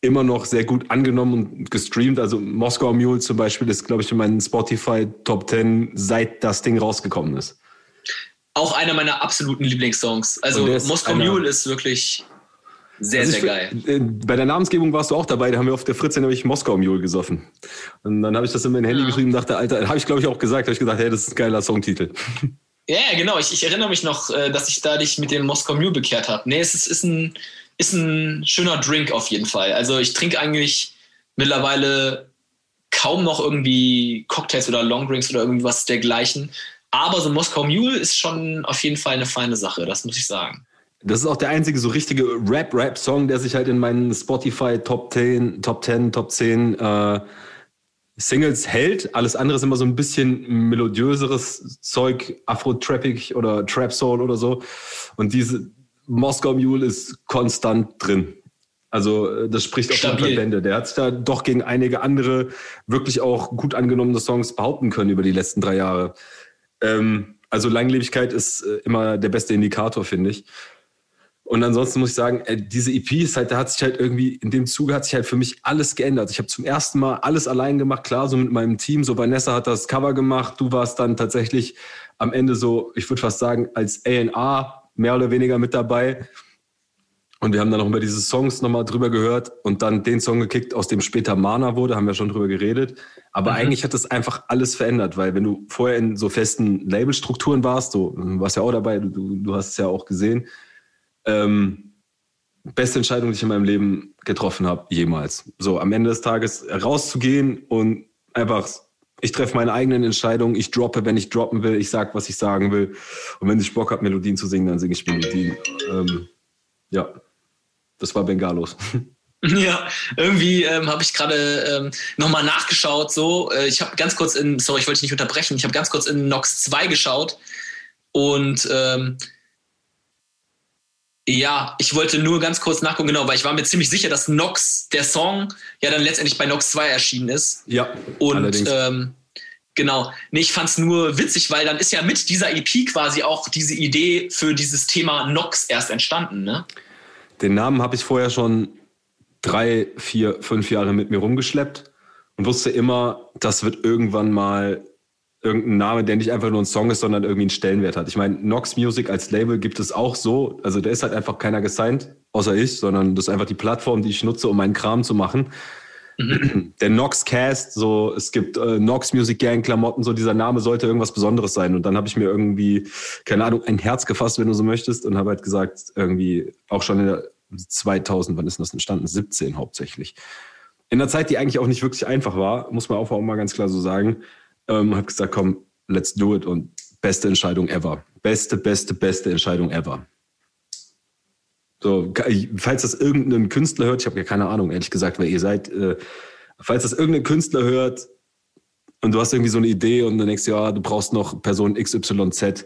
immer noch sehr gut angenommen und gestreamt. Also Moskau Mule zum Beispiel ist, glaube ich, in meinen Spotify Top 10, seit das Ding rausgekommen ist. Auch einer meiner absoluten Lieblingssongs. Also Moskau Mule ist wirklich sehr, also sehr geil. Äh, bei der Namensgebung warst du auch dabei, da haben wir auf der Fritze nämlich Moskau Mule gesoffen. Und dann habe ich das in mein Handy ja. geschrieben und dachte, Alter, habe ich glaube ich auch gesagt, habe ich gesagt, hey, das ist ein geiler Songtitel. Ja, genau. Ich, ich erinnere mich noch, äh, dass ich da dich mit dem Moskau Mule bekehrt habe. Nee, es ist, ist, ein, ist ein schöner Drink auf jeden Fall. Also ich trinke eigentlich mittlerweile kaum noch irgendwie Cocktails oder Longdrinks oder irgendwas dergleichen. Aber so Moskau Mule ist schon auf jeden Fall eine feine Sache, das muss ich sagen. Das ist auch der einzige so richtige Rap-Rap-Song, der sich halt in meinen Spotify Top 10, Top 10, Top 10 äh, Singles hält. Alles andere ist immer so ein bisschen melodiöseres Zeug, Afro-Trappig oder Trap Soul oder so. Und diese Moskau Mule ist konstant drin. Also äh, das spricht auf jeden Fall Bände. Der hat sich da doch gegen einige andere wirklich auch gut angenommene Songs behaupten können über die letzten drei Jahre. Ähm, also Langlebigkeit ist äh, immer der beste Indikator, finde ich. Und ansonsten muss ich sagen, äh, diese EP ist halt, da hat sich halt irgendwie, in dem Zuge hat sich halt für mich alles geändert. Ich habe zum ersten Mal alles allein gemacht, klar, so mit meinem Team. So Vanessa hat das Cover gemacht, du warst dann tatsächlich am Ende so, ich würde fast sagen, als A&R mehr oder weniger mit dabei. Und wir haben dann noch über diese Songs nochmal drüber gehört und dann den Song gekickt, aus dem später Mana wurde, haben wir schon drüber geredet. Aber mhm. eigentlich hat das einfach alles verändert, weil wenn du vorher in so festen Labelstrukturen warst, so, du warst ja auch dabei, du, du hast es ja auch gesehen, ähm, beste Entscheidung, die ich in meinem Leben getroffen habe, jemals. So am Ende des Tages rauszugehen und einfach, ich treffe meine eigenen Entscheidungen, ich droppe, wenn ich droppen will, ich sage, was ich sagen will. Und wenn ich Bock habe, Melodien zu singen, dann singe ich Melodien. Ähm, ja, das war Bengalos. Ja, irgendwie ähm, habe ich gerade ähm, nochmal nachgeschaut. So, äh, ich habe ganz kurz in, sorry, ich wollte dich nicht unterbrechen, ich habe ganz kurz in Nox 2 geschaut und ähm, ja, ich wollte nur ganz kurz nachgucken, genau, weil ich war mir ziemlich sicher, dass Nox, der Song, ja dann letztendlich bei Nox 2 erschienen ist. Ja. Und ähm, genau, nee, ich fand es nur witzig, weil dann ist ja mit dieser EP quasi auch diese Idee für dieses Thema Nox erst entstanden, ne? Den Namen habe ich vorher schon drei, vier, fünf Jahre mit mir rumgeschleppt und wusste immer, das wird irgendwann mal irgendein Name, der nicht einfach nur ein Song ist, sondern irgendwie einen Stellenwert hat. Ich meine, Nox Music als Label gibt es auch so. Also da ist halt einfach keiner gesigned, außer ich, sondern das ist einfach die Plattform, die ich nutze, um meinen Kram zu machen. Mhm. Der Nox Cast, so es gibt äh, Nox Music Gang Klamotten, so dieser Name sollte irgendwas Besonderes sein. Und dann habe ich mir irgendwie, keine Ahnung, ein Herz gefasst, wenn du so möchtest, und habe halt gesagt, irgendwie auch schon in der 2000, wann ist das entstanden? 17 hauptsächlich. In einer Zeit, die eigentlich auch nicht wirklich einfach war, muss man auch mal ganz klar so sagen ähm, habe gesagt, komm, let's do it und beste Entscheidung ever. Beste, beste, beste Entscheidung ever. So, falls das irgendein Künstler hört, ich habe ja keine Ahnung, ehrlich gesagt, wer ihr seid, äh, falls das irgendein Künstler hört und du hast irgendwie so eine Idee und dann denkst du, ja, du brauchst noch Person XYZ,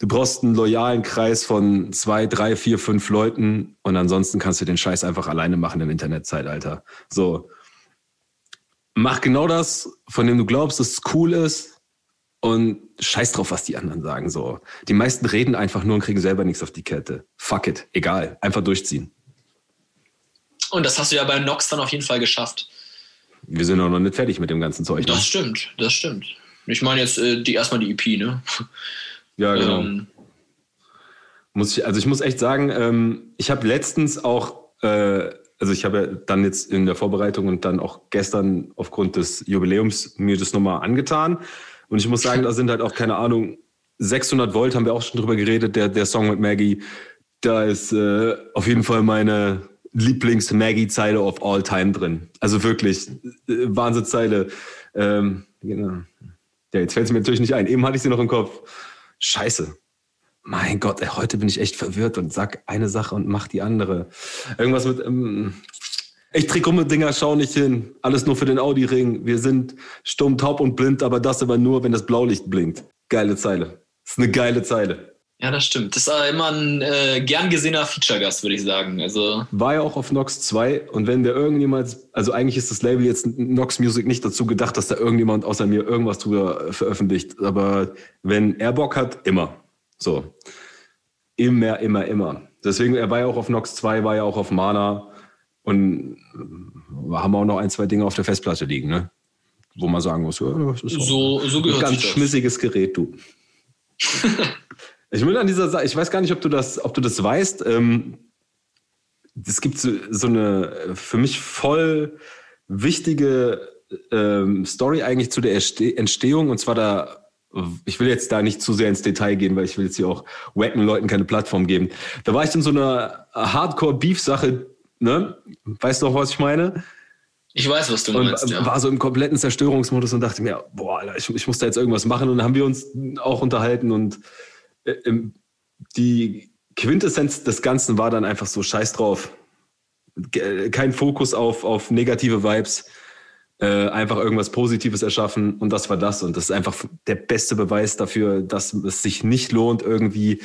du brauchst einen loyalen Kreis von zwei, drei, vier, fünf Leuten und ansonsten kannst du den Scheiß einfach alleine machen im Internetzeitalter. So, mach genau das, von dem du glaubst, dass es cool ist und scheiß drauf, was die anderen sagen. So, die meisten reden einfach nur und kriegen selber nichts auf die Kette. Fuck it, egal, einfach durchziehen. Und das hast du ja bei Nox dann auf jeden Fall geschafft. Wir sind auch noch nicht fertig mit dem ganzen Zeug. Ne? Das stimmt, das stimmt. Ich meine jetzt äh, die erstmal die EP, ne? Ja, genau. Ähm, Muss ich, also ich muss echt sagen, ähm, ich habe letztens auch, äh, also ich habe ja dann jetzt in der Vorbereitung und dann auch gestern aufgrund des Jubiläums mir das nochmal angetan. Und ich muss sagen, da sind halt auch, keine Ahnung, 600 Volt haben wir auch schon drüber geredet, der, der Song mit Maggie. Da ist äh, auf jeden Fall meine Lieblings-Maggie-Zeile of all time drin. Also wirklich, äh, Wahnsinnszeile. Ähm, genau. Ja, jetzt fällt es mir natürlich nicht ein. Eben hatte ich sie noch im Kopf. Scheiße mein Gott, ey, heute bin ich echt verwirrt und sag eine Sache und mach die andere. Irgendwas mit, ähm, ich trickumme Dinger, schau nicht hin. Alles nur für den Audi-Ring. Wir sind stumm, taub und blind, aber das aber nur, wenn das Blaulicht blinkt. Geile Zeile. Das ist eine geile Zeile. Ja, das stimmt. Das ist immer ein äh, gern gesehener Feature-Gast, würde ich sagen. Also War ja auch auf Nox 2 und wenn wir irgendjemand, also eigentlich ist das Label jetzt Nox Music nicht dazu gedacht, dass da irgendjemand außer mir irgendwas drüber veröffentlicht. Aber wenn er Bock hat, immer. So. Immer, immer, immer. Deswegen, er war ja auch auf Nox 2, war ja auch auf Mana und haben auch noch ein, zwei Dinge auf der Festplatte liegen, ne? Wo man sagen muss, ja, das ist so, so ein ganz schmissiges Gerät, du. ich will an dieser Seite, ich weiß gar nicht, ob du das, ob du das weißt. Ähm, es gibt so, so eine für mich voll wichtige ähm, Story eigentlich zu der Entstehung. Und zwar da ich will jetzt da nicht zu sehr ins Detail gehen, weil ich will jetzt hier auch wacken Leuten keine Plattform geben. Da war ich in so einer Hardcore-Beef-Sache, ne? Weißt du auch, was ich meine? Ich weiß, was du meinst. Und ja. war so im kompletten Zerstörungsmodus und dachte mir, boah, Alter, ich, ich muss da jetzt irgendwas machen. Und dann haben wir uns auch unterhalten und äh, die Quintessenz des Ganzen war dann einfach so scheiß drauf. Kein Fokus auf, auf negative Vibes äh, einfach irgendwas Positives erschaffen und das war das. Und das ist einfach der beste Beweis dafür, dass es sich nicht lohnt, irgendwie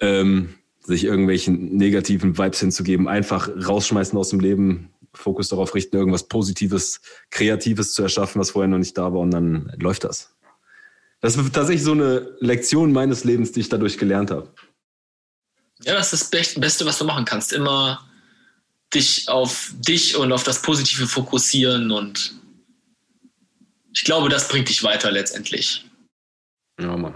ähm, sich irgendwelchen negativen Vibes hinzugeben. Einfach rausschmeißen aus dem Leben, Fokus darauf richten, irgendwas Positives, Kreatives zu erschaffen, was vorher noch nicht da war und dann läuft das. Das ist tatsächlich so eine Lektion meines Lebens, die ich dadurch gelernt habe. Ja, das ist das Beste, was du machen kannst. Immer dich auf dich und auf das Positive fokussieren und ich glaube, das bringt dich weiter letztendlich. Ja, Mann.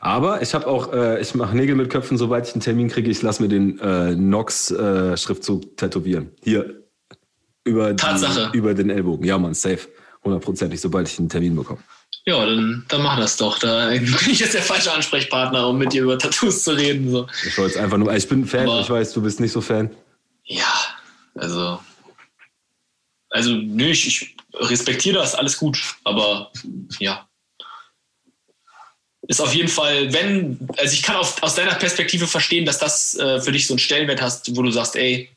Aber ich habe auch, äh, ich mache Nägel mit Köpfen, sobald ich einen Termin kriege, ich lasse mir den äh, Nox-Schriftzug äh, tätowieren. Hier über, Tatsache. Die, über den Ellbogen. Ja, Mann, safe. Hundertprozentig, sobald ich einen Termin bekomme. Ja, dann, dann mach das doch. Da bin ich jetzt der falsche Ansprechpartner, um mit dir über Tattoos zu reden. So. Ich wollte einfach nur, ich bin Fan, Aber ich weiß, du bist nicht so Fan. Ja, also. Also, nö, ich, ich respektiere das, alles gut. Aber ja. Ist auf jeden Fall, wenn, also ich kann auf, aus deiner Perspektive verstehen, dass das äh, für dich so einen Stellenwert hast, wo du sagst, ey,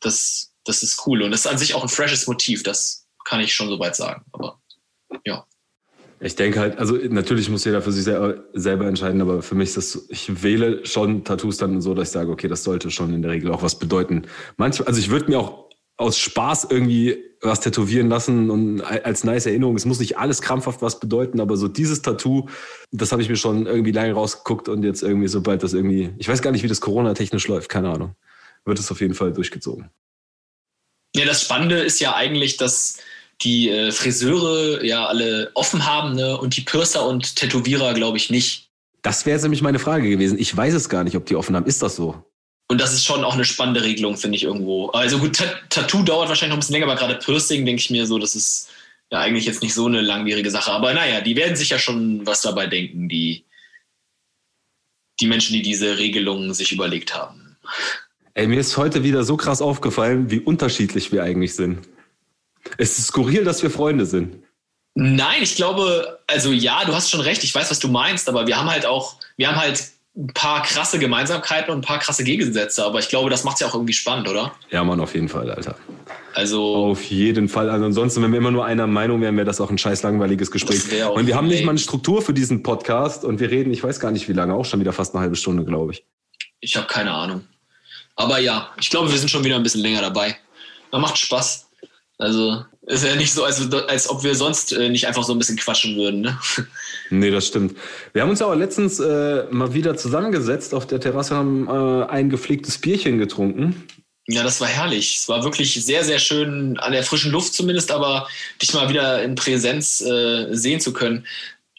das, das ist cool. Und das ist an sich auch ein freshes Motiv, das kann ich schon soweit sagen. Aber ja. Ich denke halt, also natürlich muss jeder für sich selber entscheiden, aber für mich ist das, ich wähle schon Tattoos dann so, dass ich sage, okay, das sollte schon in der Regel auch was bedeuten. Manchmal, also ich würde mir auch aus Spaß irgendwie was tätowieren lassen und als nice Erinnerung. Es muss nicht alles krampfhaft was bedeuten, aber so dieses Tattoo, das habe ich mir schon irgendwie lange rausgeguckt und jetzt irgendwie, sobald das irgendwie, ich weiß gar nicht, wie das Corona-technisch läuft, keine Ahnung, wird es auf jeden Fall durchgezogen. Ja, das Spannende ist ja eigentlich, dass die äh, Friseure ja alle offen haben ne? und die Pürser und Tätowierer, glaube ich, nicht. Das wäre jetzt nämlich meine Frage gewesen. Ich weiß es gar nicht, ob die offen haben. Ist das so? Und das ist schon auch eine spannende Regelung, finde ich irgendwo. Also gut, Tattoo dauert wahrscheinlich noch ein bisschen länger, aber gerade Piercing, denke ich mir so, das ist ja eigentlich jetzt nicht so eine langwierige Sache. Aber naja, die werden sich ja schon was dabei denken, die, die Menschen, die diese Regelungen sich überlegt haben. Ey, mir ist heute wieder so krass aufgefallen, wie unterschiedlich wir eigentlich sind. Es ist skurril, dass wir Freunde sind. Nein, ich glaube, also ja, du hast schon recht, ich weiß, was du meinst, aber wir haben halt auch, wir haben halt ein paar krasse Gemeinsamkeiten und ein paar krasse Gegensätze, aber ich glaube, das macht es ja auch irgendwie spannend, oder? Ja, Mann, auf jeden Fall, Alter. Also. Auf jeden Fall. Also ansonsten, wenn wir immer nur einer Meinung wären, wäre das auch ein scheiß langweiliges Gespräch. Und wir haben nicht mal eine Struktur für diesen Podcast und wir reden, ich weiß gar nicht wie lange, auch schon wieder fast eine halbe Stunde, glaube ich. Ich habe keine Ahnung. Aber ja, ich glaube, wir sind schon wieder ein bisschen länger dabei. Man macht Spaß. Also ist ja nicht so, als, als ob wir sonst äh, nicht einfach so ein bisschen quatschen würden. Ne? Nee, das stimmt. Wir haben uns auch letztens äh, mal wieder zusammengesetzt auf der Terrasse, haben äh, ein gepflegtes Bierchen getrunken. Ja, das war herrlich. Es war wirklich sehr, sehr schön, an der frischen Luft zumindest, aber dich mal wieder in Präsenz äh, sehen zu können.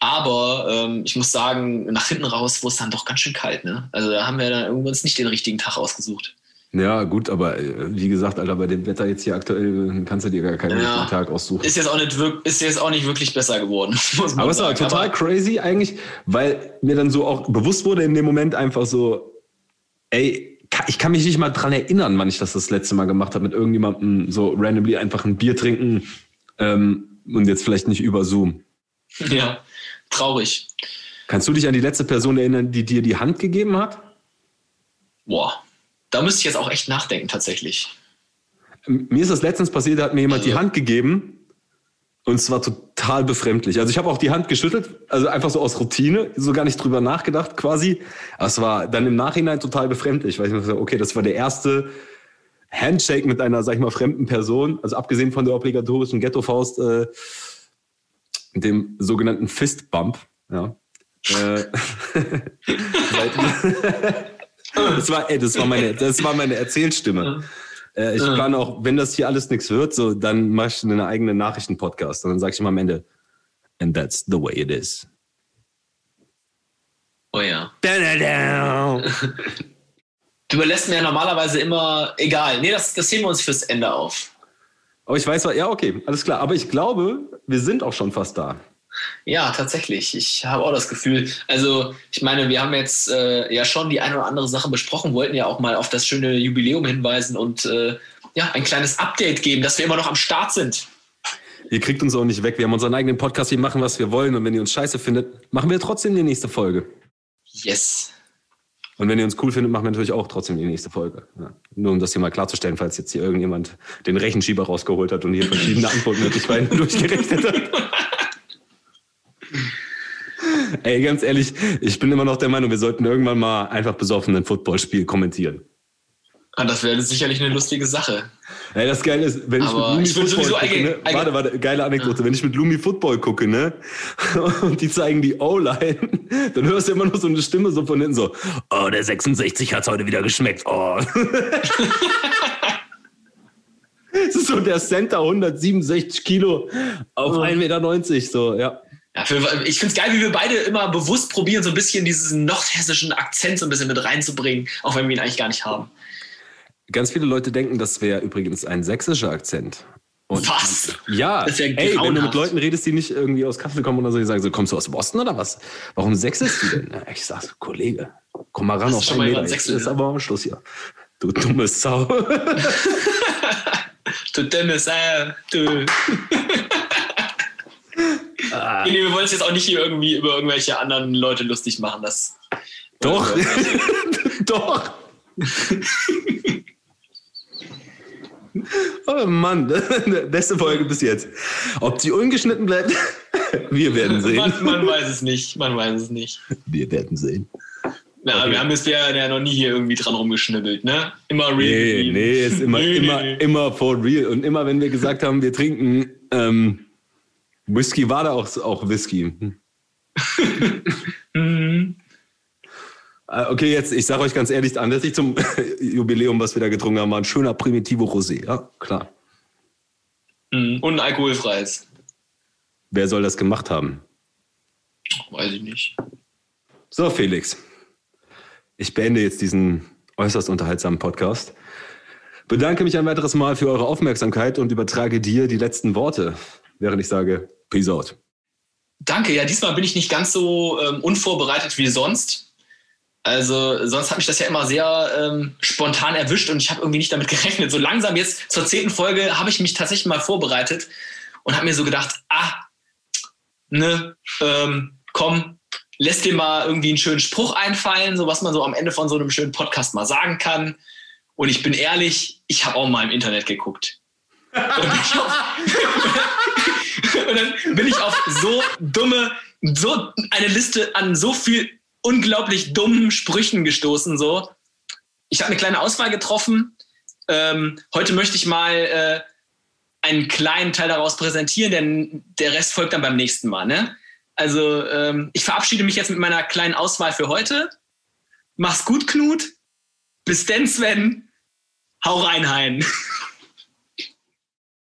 Aber ähm, ich muss sagen, nach hinten raus wurde es dann doch ganz schön kalt. Ne? Also da haben wir dann irgendwann nicht den richtigen Tag ausgesucht. Ja, gut, aber äh, wie gesagt, Alter, bei dem Wetter jetzt hier aktuell kannst du dir gar keinen ja, Tag aussuchen. Ist jetzt, auch nicht, ist jetzt auch nicht wirklich besser geworden. aber es war total aber crazy eigentlich, weil mir dann so auch bewusst wurde in dem Moment einfach so, ey, ich kann mich nicht mal dran erinnern, wann ich das das letzte Mal gemacht habe, mit irgendjemandem so randomly einfach ein Bier trinken ähm, und jetzt vielleicht nicht über Zoom. Ja, traurig. Kannst du dich an die letzte Person erinnern, die dir die Hand gegeben hat? Boah, da müsste ich jetzt auch echt nachdenken, tatsächlich. Mir ist das letztens passiert, da hat mir jemand also. die Hand gegeben und es war total befremdlich. Also ich habe auch die Hand geschüttelt, also einfach so aus Routine, so gar nicht drüber nachgedacht quasi. Aber es war dann im Nachhinein total befremdlich, weil ich mir okay, das war der erste Handshake mit einer, sag ich mal, fremden Person. Also abgesehen von der obligatorischen Ghetto-Faust, äh, dem sogenannten Fist-Bump. Ja. Äh, Das war, ey, das war meine, das war meine Erzählstimme. Äh, ich plane auch, wenn das hier alles nichts wird, so, dann mache ich einen eigenen Nachrichtenpodcast. Und dann sage ich immer am Ende, and that's the way it is. Oh ja. Da, da, da. Du überlässt mir ja normalerweise immer, egal. Nee, das, das heben wir uns fürs Ende auf. Aber ich weiß, ja, okay, alles klar. Aber ich glaube, wir sind auch schon fast da. Ja, tatsächlich. Ich habe auch das Gefühl. Also, ich meine, wir haben jetzt äh, ja schon die eine oder andere Sache besprochen, wollten ja auch mal auf das schöne Jubiläum hinweisen und äh, ja, ein kleines Update geben, dass wir immer noch am Start sind. Ihr kriegt uns auch nicht weg. Wir haben unseren eigenen Podcast, wir machen, was wir wollen. Und wenn ihr uns scheiße findet, machen wir trotzdem die nächste Folge. Yes. Und wenn ihr uns cool findet, machen wir natürlich auch trotzdem die nächste Folge. Ja. Nur um das hier mal klarzustellen, falls jetzt hier irgendjemand den Rechenschieber rausgeholt hat und hier verschiedene Antwortmöglichkeiten durchgerechnet hat. Ey, ganz ehrlich, ich bin immer noch der Meinung, wir sollten irgendwann mal einfach besoffen ein Footballspiel kommentieren. Ah, das wäre sicherlich eine lustige Sache. Ey, das Geile ist, wenn Aber ich mit Lumi Football gucke, ne? warte, warte, geile Anekdote, ja. wenn ich mit Lumi Football gucke, ne, und die zeigen die O-Line, dann hörst du immer noch so eine Stimme so von hinten so, oh, der 66 hat's heute wieder geschmeckt, oh. das ist so der Center, 167 Kilo auf 1,90 Meter, so, ja. Ja, für, ich finde es geil, wie wir beide immer bewusst probieren, so ein bisschen diesen nordhessischen Akzent so ein bisschen mit reinzubringen, auch wenn wir ihn eigentlich gar nicht haben. Ganz viele Leute denken, das wäre übrigens ein sächsischer Akzent. Und was? Ja, ja ey, wenn du mit Leuten redest, die nicht irgendwie aus Kassel kommen oder so, die sagen so, kommst du aus Boston oder was? Warum sächsisch du denn? Ich sag so, Kollege, komm mal ran auf dein Meter. Das ist aber am Schluss hier. Du dumme Sau. du dumme Sau, du. Ah. Nee, wir wollen es jetzt auch nicht hier irgendwie über irgendwelche anderen Leute lustig machen. Das Doch. Doch. oh Mann, beste Folge bis jetzt. Ob sie ungeschnitten bleibt, wir werden sehen. Man, man, weiß es nicht. Man weiß es nicht. Wir werden sehen. Na, okay. wir haben bisher ja noch nie hier irgendwie dran rumgeschnibbelt, ne? Immer real. Nee, nee, ist immer, nee, immer, nee. immer for real. Und immer, wenn wir gesagt haben, wir trinken ähm, Whisky war da auch, auch Whisky. mhm. Okay, jetzt, ich sage euch ganz ehrlich, anlässlich zum Jubiläum, was wir da getrunken haben, war ein schöner Primitivo Rosé, ja, klar. Mhm. Und ein alkoholfreies. Wer soll das gemacht haben? Weiß ich nicht. So, Felix. Ich beende jetzt diesen äußerst unterhaltsamen Podcast. Bedanke mich ein weiteres Mal für eure Aufmerksamkeit und übertrage dir die letzten Worte während ich sage Peace out. Danke, ja, diesmal bin ich nicht ganz so ähm, unvorbereitet wie sonst. Also sonst hat mich das ja immer sehr ähm, spontan erwischt und ich habe irgendwie nicht damit gerechnet. So langsam jetzt zur zehnten Folge habe ich mich tatsächlich mal vorbereitet und habe mir so gedacht, ah, ne, ähm, komm, lässt dir mal irgendwie einen schönen Spruch einfallen, so was man so am Ende von so einem schönen Podcast mal sagen kann. Und ich bin ehrlich, ich habe auch mal im Internet geguckt. Und ich, und dann bin ich auf so dumme, so eine Liste an so viel unglaublich dummen Sprüchen gestoßen. So, ich habe eine kleine Auswahl getroffen. Ähm, heute möchte ich mal äh, einen kleinen Teil daraus präsentieren, denn der Rest folgt dann beim nächsten Mal. Ne? Also ähm, ich verabschiede mich jetzt mit meiner kleinen Auswahl für heute. Mach's gut, Knut. Bis denn, Sven. Hau rein, Hein.